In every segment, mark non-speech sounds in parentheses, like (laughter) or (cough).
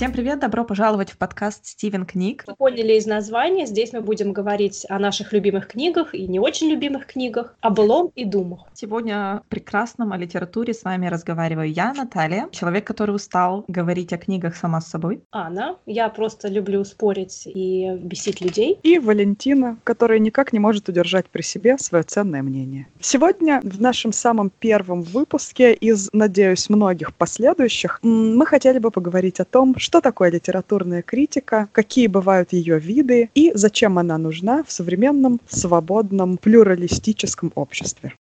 Всем привет, добро пожаловать в подкаст «Стивен книг». Вы поняли из названия, здесь мы будем говорить о наших любимых книгах и не очень любимых книгах, о былом и думах. Сегодня прекрасном о литературе с вами разговариваю я, Наталья, человек, который устал говорить о книгах сама с собой. Анна, я просто люблю спорить и бесить людей. И Валентина, которая никак не может удержать при себе свое ценное мнение. Сегодня в нашем самом первом выпуске из, надеюсь, многих последующих мы хотели бы поговорить о том, что такое литературная критика, какие бывают ее виды и зачем она нужна в современном, свободном, плюралистическом обществе.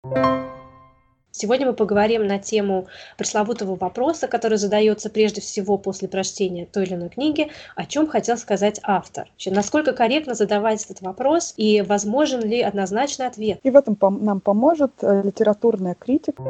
Сегодня мы поговорим на тему пресловутого вопроса, который задается прежде всего после прочтения той или иной книги, о чем хотел сказать автор. Насколько корректно задавать этот вопрос и возможен ли однозначный ответ? И в этом нам поможет э, литературная критика.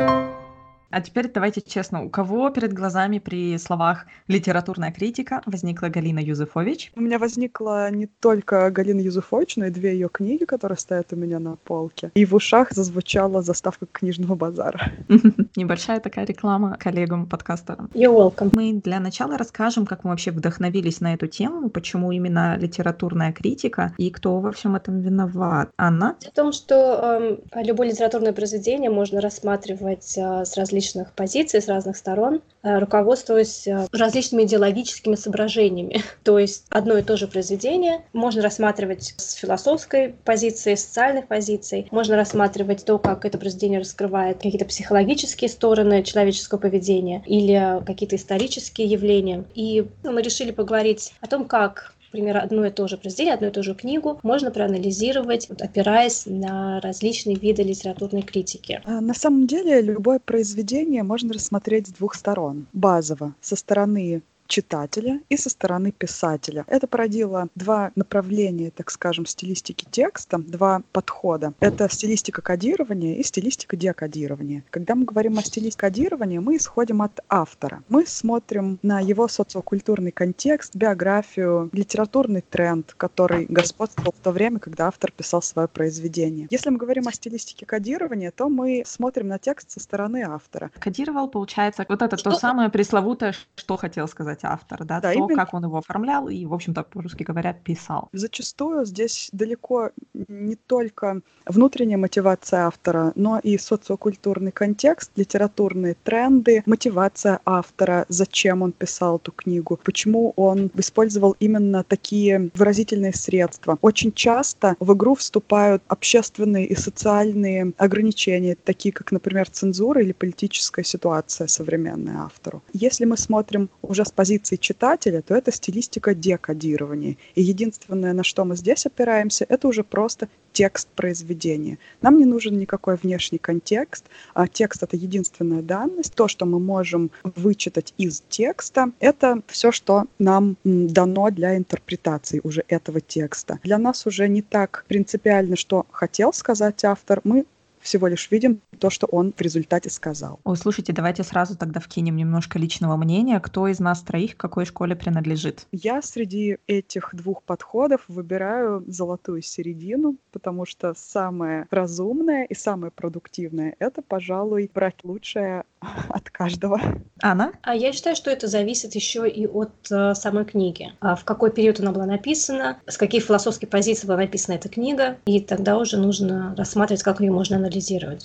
А теперь давайте честно, у кого перед глазами при словах «литературная критика» возникла Галина Юзефович? У меня возникла не только Галина Юзефович, но и две ее книги, которые стоят у меня на полке. И в ушах зазвучала заставка книжного базара. (laughs) Небольшая такая реклама коллегам-подкастерам. You're welcome. Мы для начала расскажем, как мы вообще вдохновились на эту тему, почему именно литературная критика и кто во всем этом виноват. Анна? О том, что э, любое литературное произведение можно рассматривать э, с различными различных позиций, с разных сторон, э, руководствуясь э, различными идеологическими соображениями. (laughs) То есть одно и то же произведение можно рассматривать с философской позиции, с социальных позиций, можно рассматривать то, как это произведение раскрывает какие-то психологические стороны человеческого поведения или какие-то исторические явления. И мы решили поговорить о том, как например, одно и то же произведение, одну и ту же книгу можно проанализировать, опираясь на различные виды литературной критики. А, на самом деле любое произведение можно рассмотреть с двух сторон. Базово, со стороны читателя и со стороны писателя. Это породило два направления, так скажем, стилистики текста, два подхода. Это стилистика кодирования и стилистика декодирования. Когда мы говорим о стилистике кодирования, мы исходим от автора. Мы смотрим на его социокультурный контекст, биографию, литературный тренд, который господствовал в то время, когда автор писал свое произведение. Если мы говорим о стилистике кодирования, то мы смотрим на текст со стороны автора. Кодировал, получается, вот это что? то самое пресловутое, что хотел сказать сказать, автор, да, да то, именно... как он его оформлял и, в общем-то, по-русски говоря, писал. Зачастую здесь далеко не только внутренняя мотивация автора, но и социокультурный контекст, литературные тренды, мотивация автора, зачем он писал эту книгу, почему он использовал именно такие выразительные средства. Очень часто в игру вступают общественные и социальные ограничения, такие как, например, цензура или политическая ситуация современная автору. Если мы смотрим уже с позиции позиции читателя, то это стилистика декодирования. И единственное, на что мы здесь опираемся, это уже просто текст произведения. Нам не нужен никакой внешний контекст, а текст — это единственная данность. То, что мы можем вычитать из текста, это все, что нам дано для интерпретации уже этого текста. Для нас уже не так принципиально, что хотел сказать автор, мы всего лишь видим то, что он в результате сказал. Ой, слушайте, давайте сразу тогда вкинем немножко личного мнения. Кто из нас троих какой школе принадлежит? Я среди этих двух подходов выбираю золотую середину, потому что самое разумное и самое продуктивное — это, пожалуй, брать лучшее (laughs) от каждого. Анна? А я считаю, что это зависит еще и от э, самой книги. А в какой период она была написана, с каких философских позиций была написана эта книга, и тогда уже нужно рассматривать, как ее можно анализировать.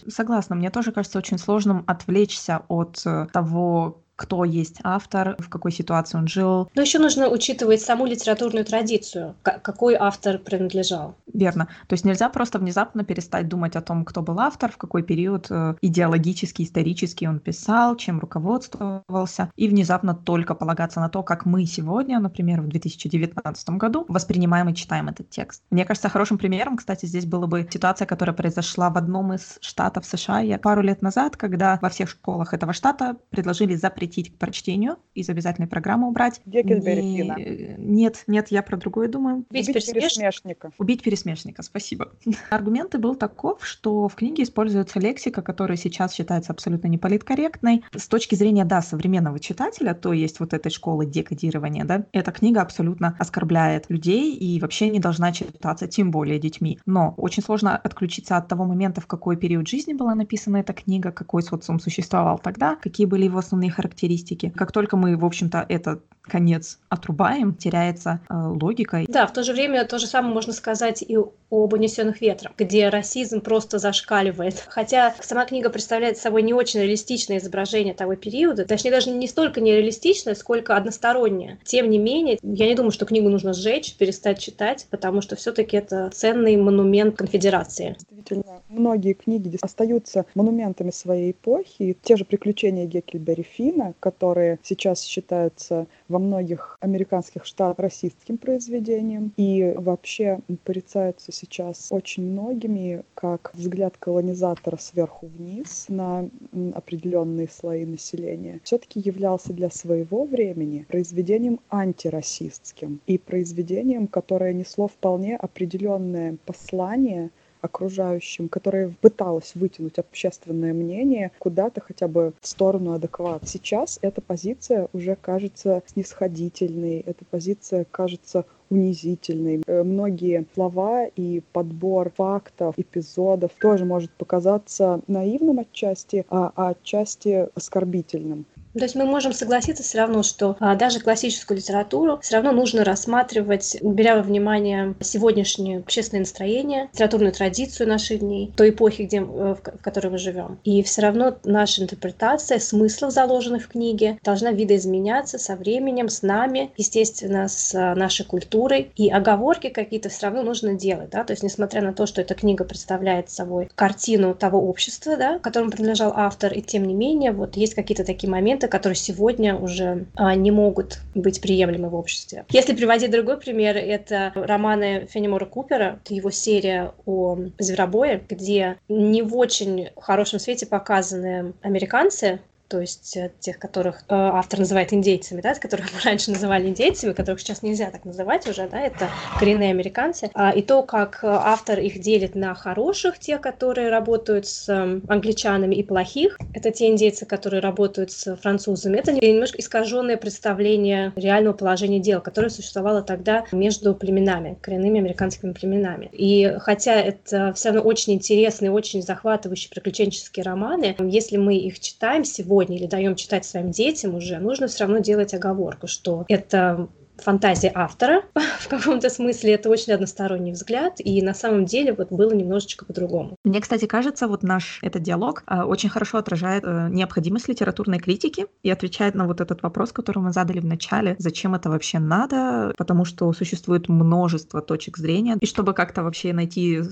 Согласна. Мне тоже кажется очень сложным отвлечься от э, того, кто есть автор, в какой ситуации он жил. Но еще нужно учитывать саму литературную традицию, какой автор принадлежал. Верно. То есть нельзя просто внезапно перестать думать о том, кто был автор, в какой период э, идеологически, исторически он писал, чем руководствовался, и внезапно только полагаться на то, как мы сегодня, например, в 2019 году воспринимаем и читаем этот текст. Мне кажется, хорошим примером, кстати, здесь была бы ситуация, которая произошла в одном из штатов США пару лет назад, когда во всех школах этого штата предложили запретить запретить к прочтению, из обязательной программы убрать. Геккельбери Не... Нет, нет, я про другое думаю. Убить, Убить пересмешника. Убить пересмешника, спасибо. (laughs) Аргументы был таков, что в книге используется лексика, которая сейчас считается абсолютно неполиткорректной. С точки зрения, да, современного читателя, то есть вот этой школы декодирования, да, эта книга абсолютно оскорбляет людей и вообще не должна читаться, тем более детьми. Но очень сложно отключиться от того момента, в какой период жизни была написана эта книга, какой социум существовал тогда, какие были его основные характеристики характеристики. Как только мы, в общем-то, это конец отрубаем, теряется э, логика. Да, в то же время то же самое можно сказать и об «Унесенных ветром», где расизм просто зашкаливает. Хотя сама книга представляет собой не очень реалистичное изображение того периода, точнее даже не столько нереалистичное, сколько одностороннее. Тем не менее, я не думаю, что книгу нужно сжечь, перестать читать, потому что все-таки это ценный монумент конфедерации. Действительно, многие книги остаются монументами своей эпохи. Те же «Приключения Геккельбери Фина», которые сейчас считаются во многих американских штатах расистским произведением. И вообще порицаются сейчас очень многими как взгляд колонизатора сверху вниз на определенные слои населения, все-таки являлся для своего времени произведением антирасистским и произведением, которое несло вполне определенное послание окружающим, которая пыталась вытянуть общественное мнение куда-то хотя бы в сторону адеквата. Сейчас эта позиция уже кажется снисходительной, эта позиция кажется унизительной. Э, многие слова и подбор фактов, эпизодов тоже может показаться наивным отчасти, а отчасти оскорбительным. То есть мы можем согласиться все равно, что а, даже классическую литературу все равно нужно рассматривать, беря во внимание сегодняшнее общественное настроение, литературную традицию наших дней, той эпохи, где, в, в которой мы живем. И все равно наша интерпретация смыслов, заложенных в книге, должна видоизменяться со временем, с нами, естественно, с а, нашей культурой. И оговорки какие-то все равно нужно делать. Да? То есть, несмотря на то, что эта книга представляет собой картину того общества, да, которому принадлежал автор, и тем не менее, вот есть какие-то такие моменты, моменты, которые сегодня уже а, не могут быть приемлемы в обществе. Если приводить другой пример, это романы Фенемора Купера, его серия о зверобое, где не в очень хорошем свете показаны американцы, то есть э, тех, которых э, автор называет индейцами, да, которых мы раньше называли индейцами, которых сейчас нельзя так называть уже, да, это коренные американцы, а, и то, как э, автор их делит на хороших, те, которые работают с э, англичанами, и плохих, это те индейцы, которые работают с французами, это немножко искаженное представление реального положения дел, которое существовало тогда между племенами, коренными американскими племенами. И хотя это все равно очень интересные, очень захватывающие приключенческие романы, если мы их читаем сегодня, сегодня или даем читать своим детям уже, нужно все равно делать оговорку, что это фантазия автора (laughs) в каком-то смысле это очень односторонний взгляд и на самом деле вот было немножечко по-другому. Мне, кстати, кажется, вот наш этот диалог э, очень хорошо отражает э, необходимость литературной критики и отвечает на вот этот вопрос, который мы задали в начале, зачем это вообще надо, потому что существует множество точек зрения и чтобы как-то вообще найти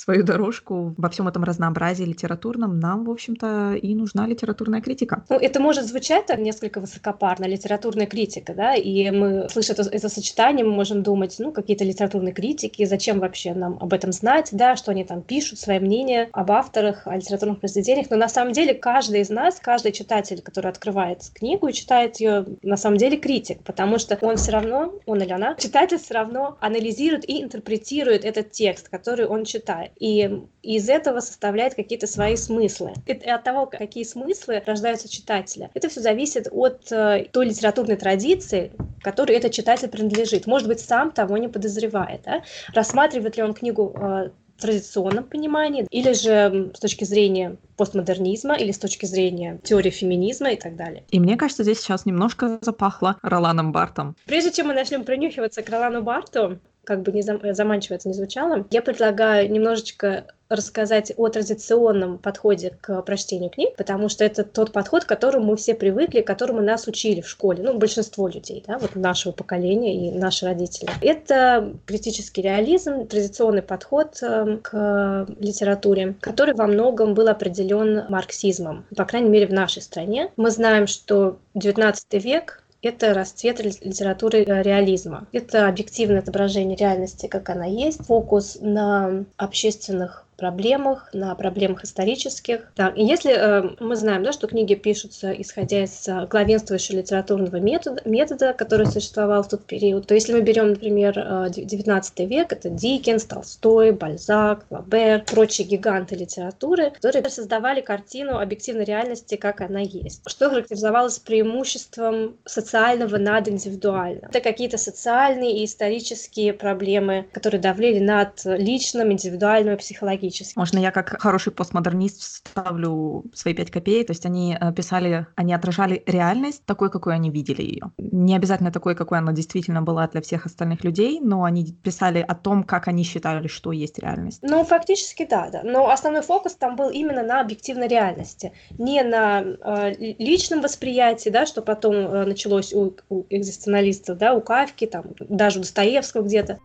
свою дорожку во всем этом разнообразии литературном, нам, в общем-то, и нужна литературная критика. Ну, это может звучать несколько высокопарно, литературная критика, да, и мы, слыша это, это сочетание, мы можем думать, ну, какие-то литературные критики, зачем вообще нам об этом знать, да, что они там пишут, свое мнение об авторах, о литературных произведениях, но на самом деле каждый из нас, каждый читатель, который открывает книгу и читает ее, на самом деле критик, потому что он все равно, он или она, читатель все равно анализирует и интерпретирует этот текст, который он читает и из этого составляет какие-то свои смыслы. И от того, какие смыслы рождаются читателя, это все зависит от э, той литературной традиции, которой этот читатель принадлежит. Может быть, сам того не подозревает. Да? Рассматривает ли он книгу э, в традиционном понимании, или же с точки зрения постмодернизма, или с точки зрения теории феминизма и так далее. И мне кажется, здесь сейчас немножко запахло Роланом Бартом. Прежде чем мы начнем принюхиваться к Ролану Барту, как бы не заманчиво это не звучало, я предлагаю немножечко рассказать о традиционном подходе к прочтению книг, потому что это тот подход, к которому мы все привыкли, к которому нас учили в школе, ну, большинство людей, да, вот нашего поколения и наши родители. Это критический реализм, традиционный подход э, к литературе, который во многом был определен марксизмом, по крайней мере, в нашей стране. Мы знаем, что XIX век это расцвет литературы э, реализма. Это объективное отображение реальности, как она есть, фокус на общественных проблемах, на проблемах исторических. Так, и если э, мы знаем, да, что книги пишутся исходя из э, главенствующего литературного метода, метода, который существовал в тот период, то если мы берем, например, э, 19 век, это Диккенс, Толстой, Бальзак, Лабер, прочие гиганты литературы, которые создавали картину объективной реальности, как она есть. Что характеризовалось преимуществом социального над индивидуальным. Это какие-то социальные и исторические проблемы, которые давлели над личным, индивидуальным и психологическим идеологически. Можно я как хороший постмодернист ставлю свои пять копеек? То есть они э, писали, они отражали реальность такой, какой они видели ее. Не обязательно такой, какой она действительно была для всех остальных людей, но они писали о том, как они считали, что есть реальность. Ну, фактически да, да. Но основной фокус там был именно на объективной реальности, не на э, личном восприятии, да, что потом э, началось у, у экзистенциалистов, да, у Кавки, там, даже у Достоевского где-то.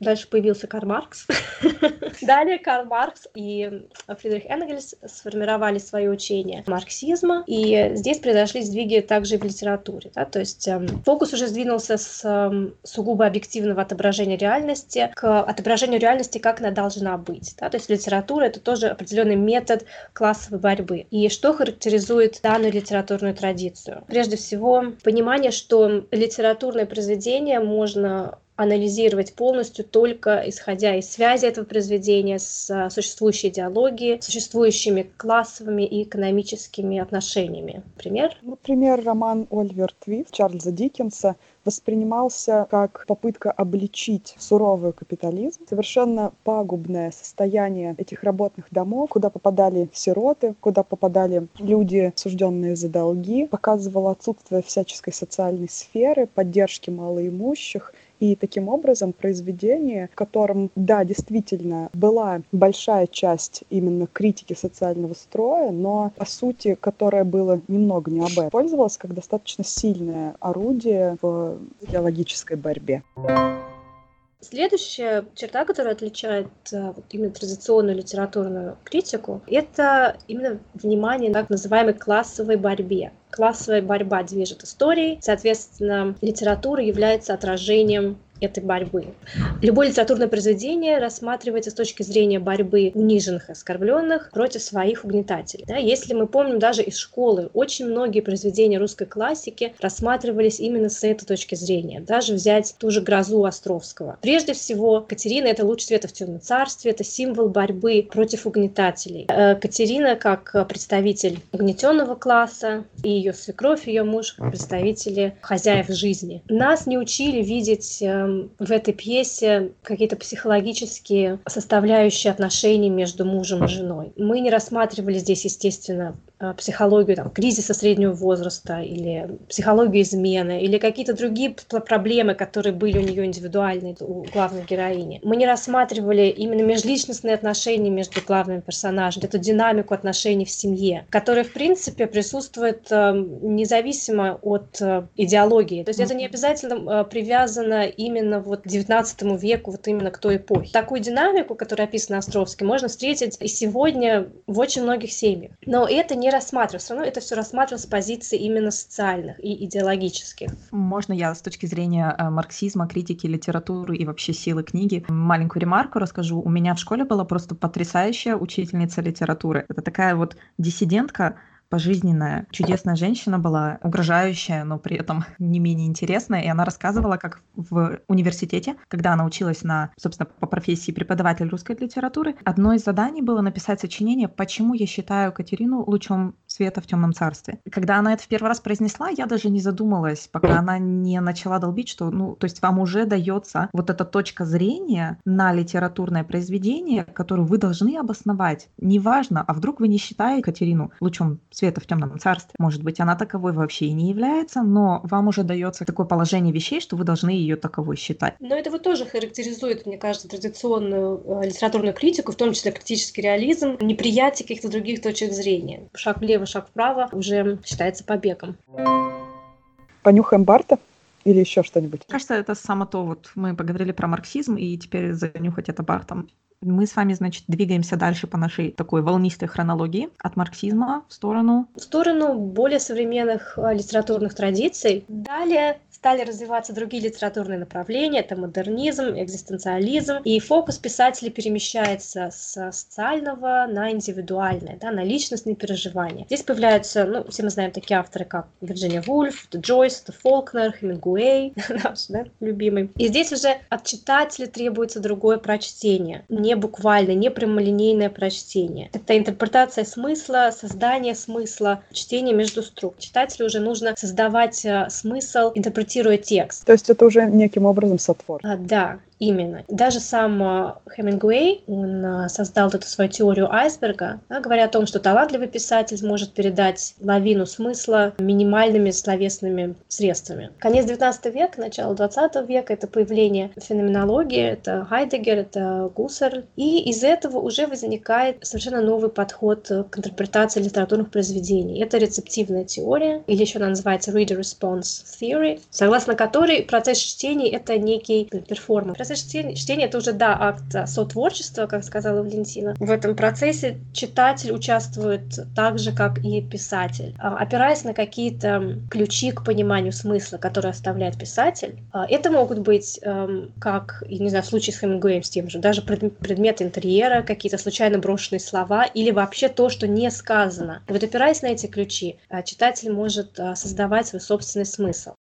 Дальше появился Карл Маркс. (laughs) Далее Карл Маркс и Фридрих Энгельс сформировали свое учение марксизма, и здесь произошли сдвиги также и в литературе. Да? То есть эм, фокус уже сдвинулся с эм, сугубо объективного отображения реальности к отображению реальности, как она должна быть. Да? То есть литература — это тоже определенный метод классовой борьбы. И что характеризует данную литературную традицию? Прежде всего, понимание, что литературное произведение можно анализировать полностью только исходя из связи этого произведения с а, существующей идеологией, существующими классовыми и экономическими отношениями. Пример? Например, роман «Ольвер Твист» Чарльза Диккенса воспринимался как попытка обличить суровый капитализм, совершенно пагубное состояние этих работных домов, куда попадали сироты, куда попадали люди, осужденные за долги, показывало отсутствие всяческой социальной сферы, поддержки малоимущих и таким образом произведение, в котором, да, действительно была большая часть именно критики социального строя, но по сути, которое было немного не об этом, пользовалось как достаточно сильное орудие в идеологической борьбе. Следующая черта, которая отличает э, вот, именно традиционную литературную критику, это именно внимание так называемой классовой борьбе. Классовая борьба движет историей, соответственно, литература является отражением этой борьбы. Любое литературное произведение рассматривается с точки зрения борьбы униженных оскорбленных против своих угнетателей. Да, если мы помним даже из школы, очень многие произведения русской классики рассматривались именно с этой точки зрения. Даже взять ту же «Грозу» Островского. Прежде всего, Катерина — это луч света в темном царстве, это символ борьбы против угнетателей. Э, Катерина, как представитель угнетенного класса, и ее свекровь, ее муж, как представители хозяев жизни. Нас не учили видеть э, в этой пьесе какие-то психологические составляющие отношений между мужем и женой. Мы не рассматривали здесь, естественно, психологию там, кризиса среднего возраста или психологию измены или какие-то другие проблемы, которые были у нее индивидуальные, у главной героини. Мы не рассматривали именно межличностные отношения между главными персонажами, эту динамику отношений в семье, которая, в принципе, присутствует э, независимо от э, идеологии. То есть это не обязательно привязано именно вот к 19 веку, вот именно к той эпохе. Такую динамику, которая описана Островским, можно встретить и сегодня в очень многих семьях. Но это не не рассматривалось. Все равно это все рассматривалось с позиции именно социальных и идеологических. Можно я с точки зрения э, марксизма, критики литературы и вообще силы книги маленькую ремарку расскажу. У меня в школе была просто потрясающая учительница литературы. Это такая вот диссидентка, пожизненная, чудесная женщина была, угрожающая, но при этом (laughs) не менее интересная. И она рассказывала, как в университете, когда она училась на, собственно, по профессии преподаватель русской литературы, одно из заданий было написать сочинение «Почему я считаю Катерину лучом света в темном царстве». Когда она это в первый раз произнесла, я даже не задумалась, пока она не начала долбить, что, ну, то есть вам уже дается вот эта точка зрения на литературное произведение, которую вы должны обосновать. Неважно, а вдруг вы не считаете Катерину лучом света в темном царстве. Может быть, она таковой вообще и не является, но вам уже дается такое положение вещей, что вы должны ее таковой считать. Но это вот тоже характеризует, мне кажется, традиционную э, литературную критику, в том числе критический реализм, неприятие каких-то других точек зрения. Шаг влево, шаг вправо уже считается побегом. Понюхаем Барта? Или еще что-нибудь? Кажется, это само то, вот мы поговорили про марксизм, и теперь занюхать это Бартом мы с вами, значит, двигаемся дальше по нашей такой волнистой хронологии от марксизма в сторону... В сторону более современных э, литературных традиций. Далее стали развиваться другие литературные направления, это модернизм, экзистенциализм, и фокус писателей перемещается с социального на индивидуальное, да, на личностные переживания. Здесь появляются, ну, все мы знаем такие авторы, как Вирджиния Вульф, Джойс, Фолкнер, Хемингуэй, (laughs) наш, да, любимый. И здесь уже от читателя требуется другое прочтение, не буквально, не прямолинейное прочтение. Это интерпретация смысла, создание смысла, чтение между строк. Читателю уже нужно создавать э, смысл, интерпретировать интерпретируя текст. То есть это уже неким образом сотвор. А, да. Именно. Даже сам э, Хемингуэй, он э, создал эту свою теорию айсберга, да, говоря о том, что талантливый писатель может передать лавину смысла минимальными словесными средствами. Конец 19 века, начало 20 века — это появление феноменологии, это Хайдегер, это Гуссерль. И из этого уже возникает совершенно новый подход к интерпретации литературных произведений. Это рецептивная теория, или еще она называется Reader Response Theory, согласно которой процесс чтения — это некий перформанс. Процесс чтения, чтения — это уже, да, акт сотворчества, как сказала Валентина. В этом процессе читатель участвует так же, как и писатель. А, опираясь на какие-то ключи к пониманию смысла, которые оставляет писатель, а, это могут быть, эм, как, я не знаю, в случае с Хемингуэем с тем же, даже предметы интерьера, какие-то случайно брошенные слова или вообще то, что не сказано. И вот опираясь на эти ключи, а, читатель может создавать свой собственный смысл.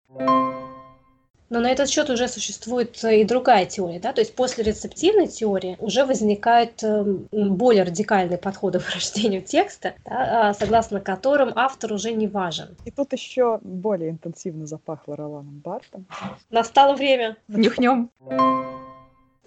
Но на этот счет уже существует и другая теория, да, то есть после рецептивной теории уже возникают эм, более радикальные подходы к (laughs) рождению текста, да, а, согласно которым автор уже не важен. И тут еще более интенсивно запахло Роланом Бартом. Настало время. Нюхнем.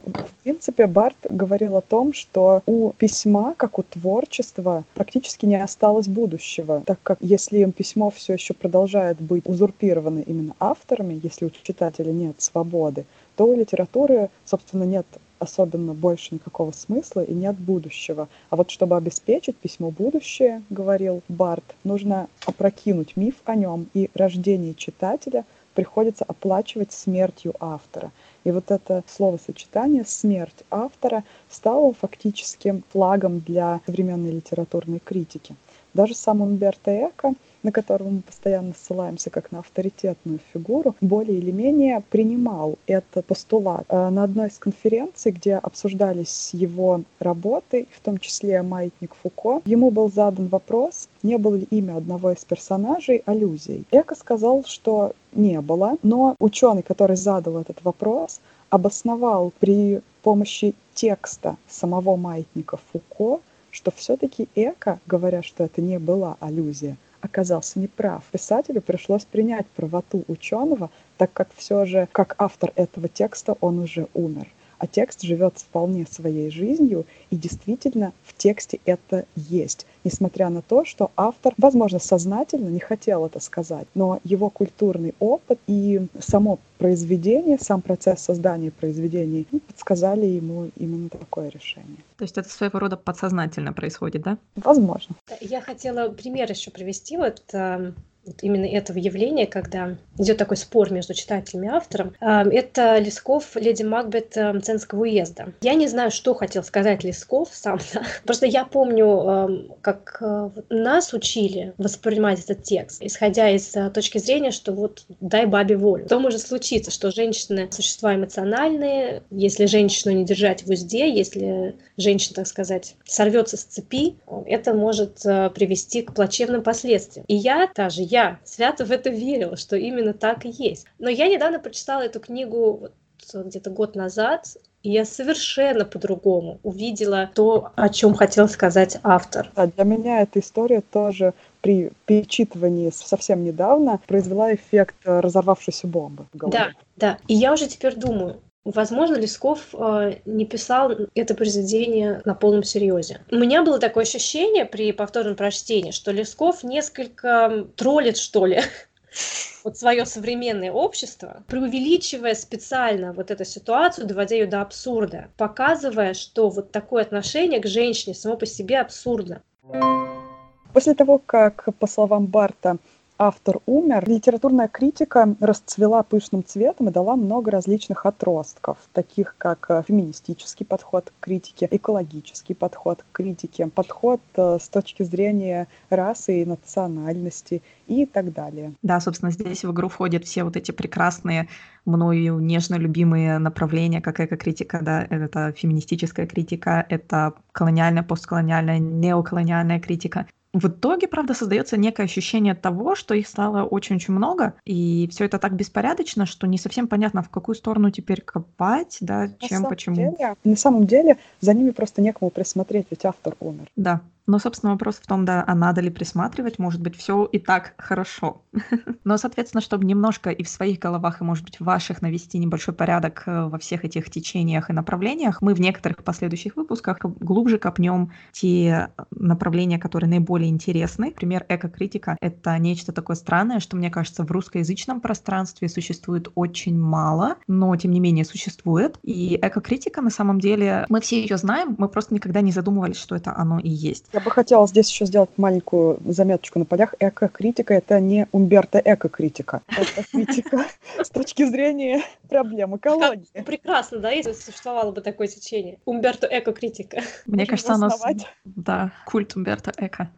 В принципе, Барт говорил о том, что у письма, как у творчества, практически не осталось будущего, так как если письмо все еще продолжает быть узурпировано именно авторами, если у читателя нет свободы, то у литературы, собственно, нет особенно больше никакого смысла и нет будущего. А вот чтобы обеспечить письмо будущее, говорил Барт, нужно опрокинуть миф о нем, и рождение читателя приходится оплачивать смертью автора. И вот это словосочетание «смерть автора» стало фактически флагом для современной литературной критики. Даже сам Умберто Эко на которого мы постоянно ссылаемся как на авторитетную фигуру, более или менее принимал этот постулат. Э, на одной из конференций, где обсуждались его работы, в том числе «Маятник Фуко», ему был задан вопрос, не было ли имя одного из персонажей аллюзией. Эко сказал, что не было, но ученый, который задал этот вопрос, обосновал при помощи текста самого маятника Фуко, что все-таки Эко, говоря, что это не была аллюзия, оказался неправ. Писателю пришлось принять правоту ученого, так как все же, как автор этого текста, он уже умер а текст живет вполне своей жизнью, и действительно в тексте это есть. Несмотря на то, что автор, возможно, сознательно не хотел это сказать, но его культурный опыт и само произведение, сам процесс создания произведений ну, подсказали ему именно такое решение. То есть это своего рода подсознательно происходит, да? Возможно. Я хотела пример еще привести. Вот эм, вот именно этого явления, когда идет такой спор между читателем и автором, это Лесков «Леди Макбет Ценского уезда». Я не знаю, что хотел сказать Лесков сам, (laughs) да? просто я помню, как э, нас учили воспринимать этот текст, исходя из э, точки зрения, что вот дай бабе волю. То может случиться, что женщины – существа эмоциональные, если женщину не держать в узде, если женщина, так сказать, сорвется с цепи, это может э, привести к плачевным последствиям. И я, та же я, свято в это верила, что именно так и есть. Но я недавно прочитала эту книгу вот, где-то год назад, и я совершенно по-другому увидела то, о чем хотел сказать автор. А для меня эта история тоже при перечитывании совсем недавно произвела эффект разорвавшейся бомбы в голове. Да, да. И я уже теперь думаю, Возможно, Лесков э, не писал это произведение на полном серьезе. У меня было такое ощущение при повторном прочтении, что Лесков несколько троллит, что ли, (laughs) вот свое современное общество, преувеличивая специально вот эту ситуацию, доводя ее до абсурда, показывая, что вот такое отношение к женщине само по себе абсурдно. После того, как, по словам Барта, автор умер, литературная критика расцвела пышным цветом и дала много различных отростков, таких как э, феминистический подход к критике, экологический подход к критике, подход э, с точки зрения расы и национальности и так далее. Да, собственно, здесь в игру входят все вот эти прекрасные мною нежно любимые направления, как эко-критика, да, это феминистическая критика, это колониальная, постколониальная, неоколониальная критика. В итоге, правда, создается некое ощущение того, что их стало очень-очень много, и все это так беспорядочно, что не совсем понятно, в какую сторону теперь копать, да, чем, на почему. Деле, на самом деле, за ними просто некому присмотреть, ведь автор умер. Да, Но, собственно, вопрос в том, да, а надо ли присматривать, может быть, все и так хорошо. (laughs) Но, соответственно, чтобы немножко и в своих головах, и, может быть, в ваших навести небольшой порядок э, во всех этих течениях и направлениях, мы в некоторых последующих выпусках глубже копнем те направления, которые наиболее интересны. Например, эко-критика — это нечто такое странное, что, мне кажется, в русскоязычном пространстве существует очень мало, но, тем не менее, существует. И эко-критика, на самом деле, мы все ее знаем, мы просто никогда не задумывались, что это оно и есть. Я бы хотела здесь еще сделать маленькую заметочку на полях. Эко-критика — это не Умберто эко-критика. Это критика с точки зрения проблем экологии. Прекрасно, да, если существовало бы такое течение. Умберто эко-критика. Мне кажется, оно... Да, культ Умберто эко.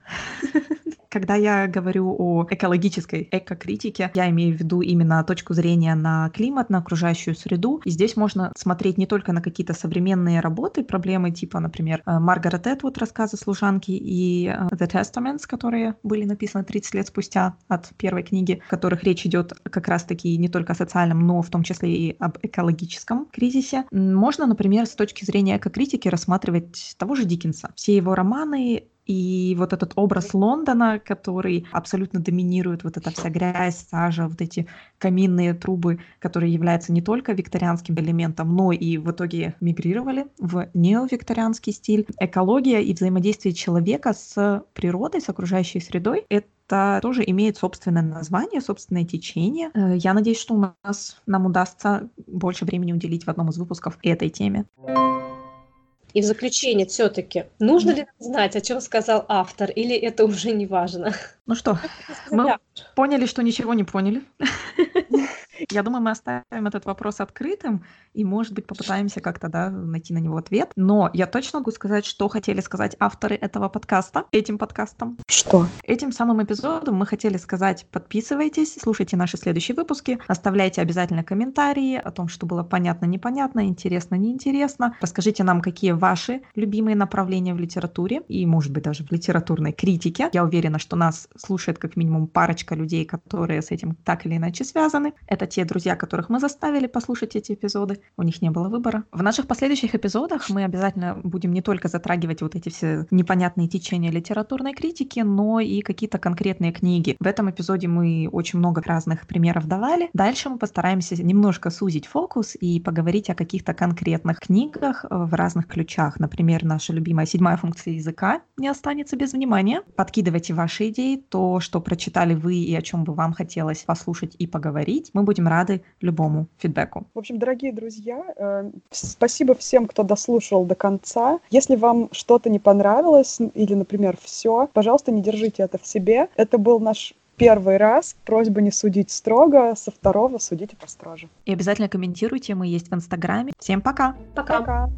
(laughs) Когда я говорю о экологической экокритике, я имею в виду именно точку зрения на климат, на окружающую среду. И здесь можно смотреть не только на какие-то современные работы, проблемы типа, например, э, Маргарет Этвуд, рассказы служанки, и э, The Testaments, которые были написаны 30 лет спустя от первой книги, в которых речь идет как раз-таки не только о социальном, но в том числе и об экологическом кризисе. Можно, например, с точки зрения экокритики рассматривать того же Диккенса. Все его романы и вот этот образ Лондона, который абсолютно доминирует, вот эта вся грязь, сажа, вот эти каминные трубы, которые являются не только викторианским элементом, но и в итоге мигрировали в неовикторианский стиль. Экология и взаимодействие человека с природой, с окружающей средой — это тоже имеет собственное название, собственное течение. Э, я надеюсь, что у нас нам удастся больше времени уделить в одном из выпусков этой теме. И в заключение все-таки, нужно ли знать, о чем сказал автор, или это уже не важно? Ну что, мы поняли, что ничего не поняли. (laughs) Я думаю, мы оставим этот вопрос открытым и, может быть, попытаемся как-то да, найти на него ответ. Но я точно могу сказать, что хотели сказать авторы этого подкаста, этим подкастом. Что? Этим самым эпизодом мы хотели сказать, подписывайтесь, слушайте наши следующие выпуски, оставляйте обязательно комментарии о том, что было понятно, непонятно, интересно, неинтересно. Расскажите нам, какие ваши любимые направления в литературе и, может быть, даже в литературной критике. Я уверена, что нас слушает как минимум парочка людей, которые с этим так или иначе связаны. Это те друзья, которых мы заставили послушать эти эпизоды. У них не было выбора. В наших последующих эпизодах мы обязательно будем не только затрагивать вот эти все непонятные течения литературной критики, но и какие-то конкретные книги. В этом эпизоде мы очень много разных примеров давали. Дальше мы постараемся немножко сузить фокус и поговорить о каких-то конкретных книгах в разных ключах. Например, наша любимая седьмая функция языка не останется без внимания. Подкидывайте ваши идеи, то, что прочитали вы и о чем бы вам хотелось послушать и поговорить. Мы будем рады любому фидбэку. В общем, дорогие друзья, э, спасибо всем, кто дослушал до конца. Если вам что-то не понравилось или, например, все, пожалуйста, не держите это в себе. Это был наш первый раз. Просьба не судить строго, со второго судите построже. И обязательно комментируйте, мы есть в Инстаграме. Всем пока! Пока! пока.